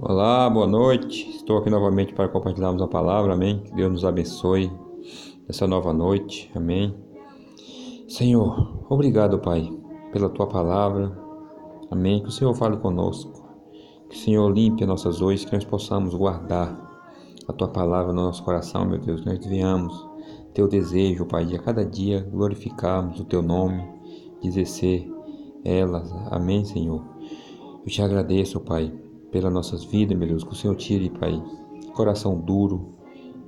Olá, boa noite. Estou aqui novamente para compartilharmos a palavra, amém. Que Deus nos abençoe nessa nova noite, amém. Senhor, obrigado, Pai, pela tua palavra, amém. Que o Senhor fale conosco, que o Senhor limpe as nossas hoje, que nós possamos guardar a tua palavra no nosso coração, meu Deus, que nós venhamos teu desejo, Pai, de a cada dia glorificarmos o teu nome, exercer elas, amém, Senhor. Eu te agradeço, Pai pelas nossas vidas, meu Deus, que o Senhor tire, Pai, coração duro,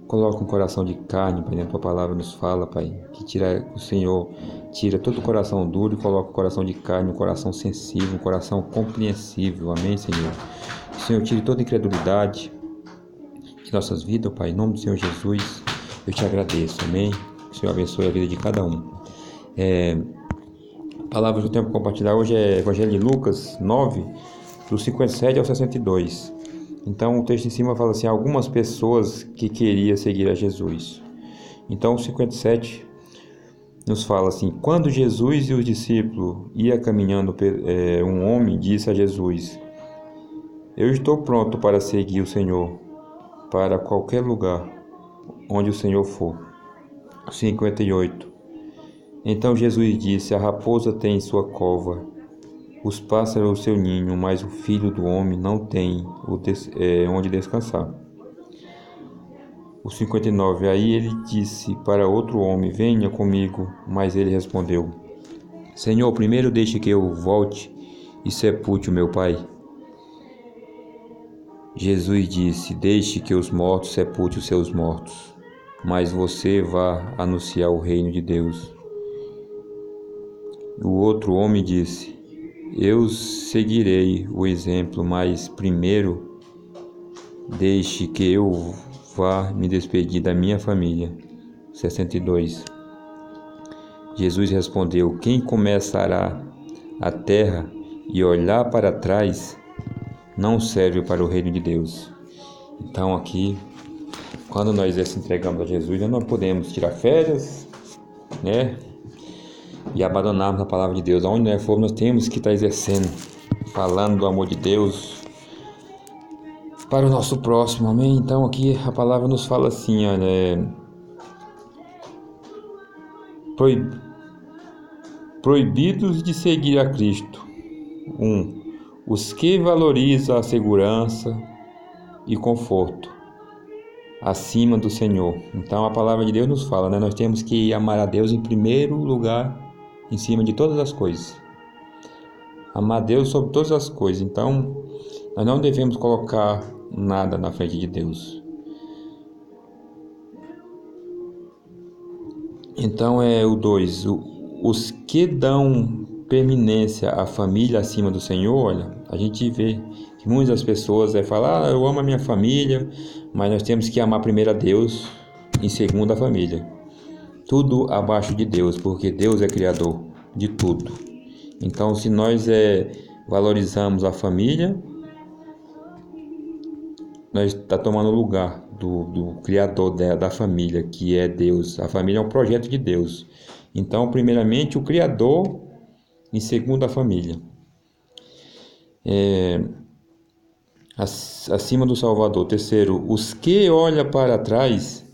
coloque um coração de carne, Pai, a tua palavra nos fala, Pai, que tira, o Senhor tira todo o coração duro e coloca o coração de carne, um coração sensível, um coração compreensível, amém, Senhor. Que o Senhor tire toda incredulidade de nossas vidas, Pai, em nome do Senhor Jesus, eu te agradeço, amém. Que o Senhor abençoe a vida de cada um. É, a palavra que eu tenho para compartilhar hoje é Evangelho de Lucas 9, do 57 ao 62. Então o texto em cima fala assim: algumas pessoas que queriam seguir a Jesus. Então o 57 nos fala assim: quando Jesus e os discípulos ia caminhando, é, um homem disse a Jesus: Eu estou pronto para seguir o Senhor para qualquer lugar onde o Senhor for. 58 Então Jesus disse: A raposa tem sua cova os pássaros o seu ninho, mas o filho do homem não tem é, onde descansar. O 59. Aí ele disse para outro homem: Venha comigo. Mas ele respondeu: Senhor, primeiro deixe que eu volte e sepulte o meu pai. Jesus disse: Deixe que os mortos sepulte os seus mortos, mas você vá anunciar o reino de Deus. O outro homem disse: eu seguirei o exemplo, mas primeiro deixe que eu vá me despedir da minha família. 62. Jesus respondeu: Quem começará a terra e olhar para trás não serve para o reino de Deus. Então aqui, quando nós se entregamos a Jesus, nós não podemos tirar férias, né? E abandonarmos a palavra de Deus. Aonde nós formos, nós temos que estar exercendo, falando do amor de Deus para o nosso próximo, amém? Então aqui a palavra nos fala assim, olha, é... proibidos de seguir a Cristo. Um, os que valorizam a segurança e conforto acima do Senhor. Então a palavra de Deus nos fala, né? Nós temos que amar a Deus em primeiro lugar em cima de todas as coisas. Amar Deus sobre todas as coisas. Então, nós não devemos colocar nada na frente de Deus. Então é o 2. Os que dão permanência à família acima do Senhor, olha, a gente vê que muitas pessoas é falar, ah, eu amo a minha família, mas nós temos que amar primeiro a Deus, em segundo a família tudo abaixo de Deus, porque Deus é criador de tudo. Então, se nós é, valorizamos a família, nós está tomando lugar do, do criador da, da família, que é Deus. A família é um projeto de Deus. Então, primeiramente, o criador, em segundo, a família. É, acima do Salvador. Terceiro, os que olham para trás,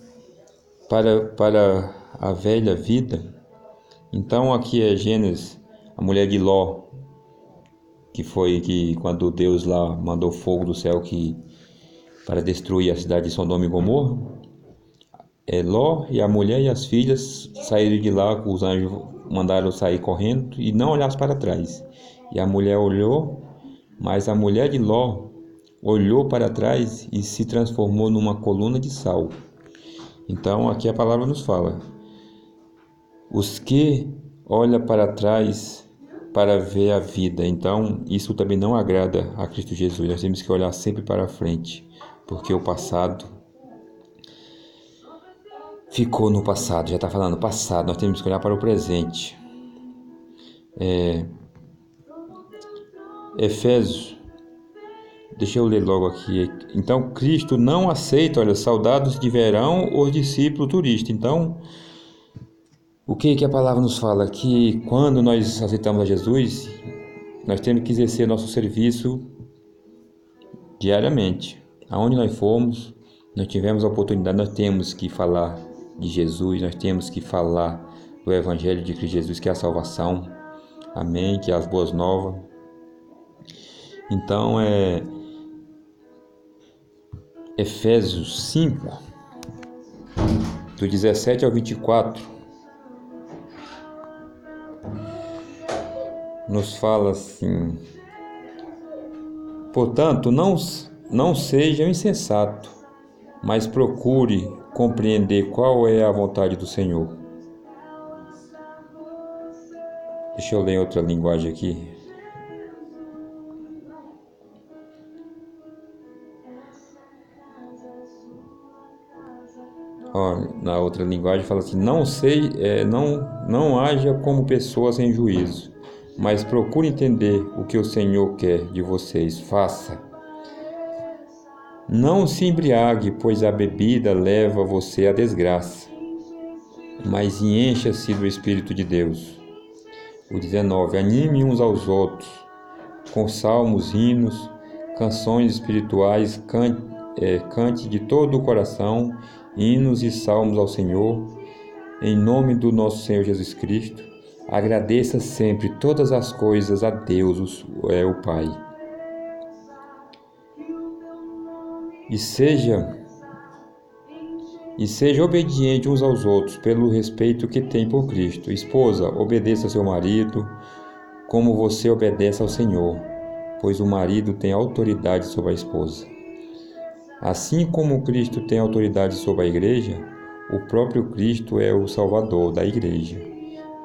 para, para a velha vida. Então aqui é Gênesis, a mulher de Ló, que foi que quando Deus lá mandou fogo do céu que para destruir a cidade de Sodoma e Gomorra, é Ló e a mulher e as filhas saíram de lá, os anjos mandaram sair correndo e não olhasse para trás. E a mulher olhou, mas a mulher de Ló olhou para trás e se transformou numa coluna de sal. Então aqui a palavra nos fala: os que olham para trás para ver a vida. Então, isso também não agrada a Cristo Jesus. Nós temos que olhar sempre para frente, porque o passado ficou no passado. Já está falando passado. Nós temos que olhar para o presente. É... Efésios. Deixa eu ler logo aqui. Então, Cristo não aceita, olha, soldados de verão ou discípulo turista. Então, o que, que a palavra nos fala? Que quando nós aceitamos a Jesus, nós temos que exercer nosso serviço diariamente. Aonde nós formos, nós tivemos a oportunidade, nós temos que falar de Jesus, nós temos que falar do Evangelho de Cristo Jesus, que é a salvação. Amém, que é as boas novas. Então é Efésios 5, do 17 ao 24, nos fala assim: Portanto, não, não seja insensato, mas procure compreender qual é a vontade do Senhor. Deixa eu ler outra linguagem aqui. Na outra linguagem fala assim: não sei, é, não, não haja como pessoas em juízo, mas procure entender o que o Senhor quer de vocês. Faça. Não se embriague, pois a bebida leva você à desgraça, mas encha-se do Espírito de Deus. O 19: Anime uns aos outros, com salmos, hinos, canções espirituais, cante, é, cante de todo o coração hinos e salmos ao Senhor, em nome do nosso Senhor Jesus Cristo. Agradeça sempre todas as coisas a Deus, é o Pai. E seja e seja obediente uns aos outros pelo respeito que tem por Cristo. Esposa, obedeça ao seu marido, como você obedece ao Senhor, pois o marido tem autoridade sobre a esposa. Assim como Cristo tem autoridade sobre a igreja, o próprio Cristo é o Salvador da igreja,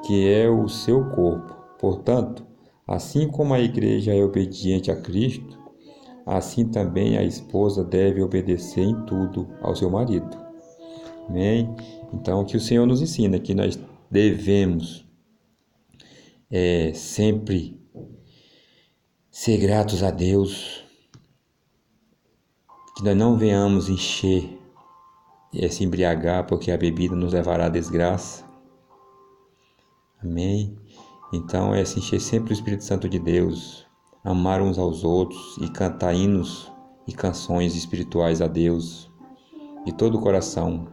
que é o seu corpo. Portanto, assim como a igreja é obediente a Cristo, assim também a esposa deve obedecer em tudo ao seu marido. Amém? Então, o que o Senhor nos ensina é que nós devemos é, sempre ser gratos a Deus que nós não venhamos encher e se embriagar, porque a bebida nos levará à desgraça. Amém? Então é se encher sempre o Espírito Santo de Deus, amar uns aos outros e cantar hinos e canções espirituais a Deus de todo o coração.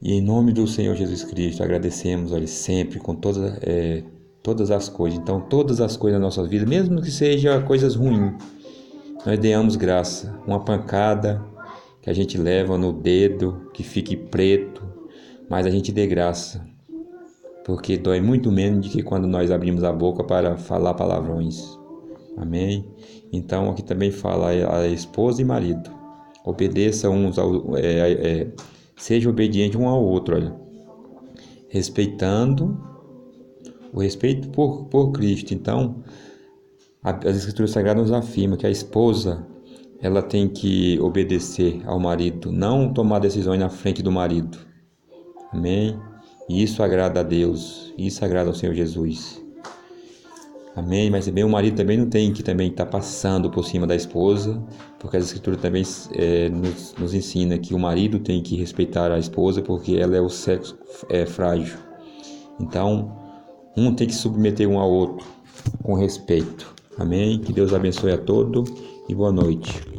E em nome do Senhor Jesus Cristo, agradecemos olha, sempre com todas, é, todas as coisas. Então, todas as coisas da nossa vida, mesmo que sejam coisas ruins, nós demos graça. Uma pancada que a gente leva no dedo, que fique preto, mas a gente dê graça. Porque dói muito menos do que quando nós abrimos a boca para falar palavrões. Amém? Então aqui também fala a esposa e marido. Obedeça uns ao. É, é, seja obediente um ao outro, olha. Respeitando o respeito por, por Cristo. Então, as Escrituras Sagradas nos afirmam que a esposa ela tem que obedecer ao marido, não tomar decisões na frente do marido. Amém? E isso agrada a Deus, isso agrada ao Senhor Jesus. Amém? Mas também o marido também não tem que também estar tá passando por cima da esposa, porque as escrituras também é, nos, nos ensina que o marido tem que respeitar a esposa, porque ela é o sexo é, frágil. Então, um tem que submeter um ao outro com respeito. Amém. Que Deus abençoe a todos e boa noite.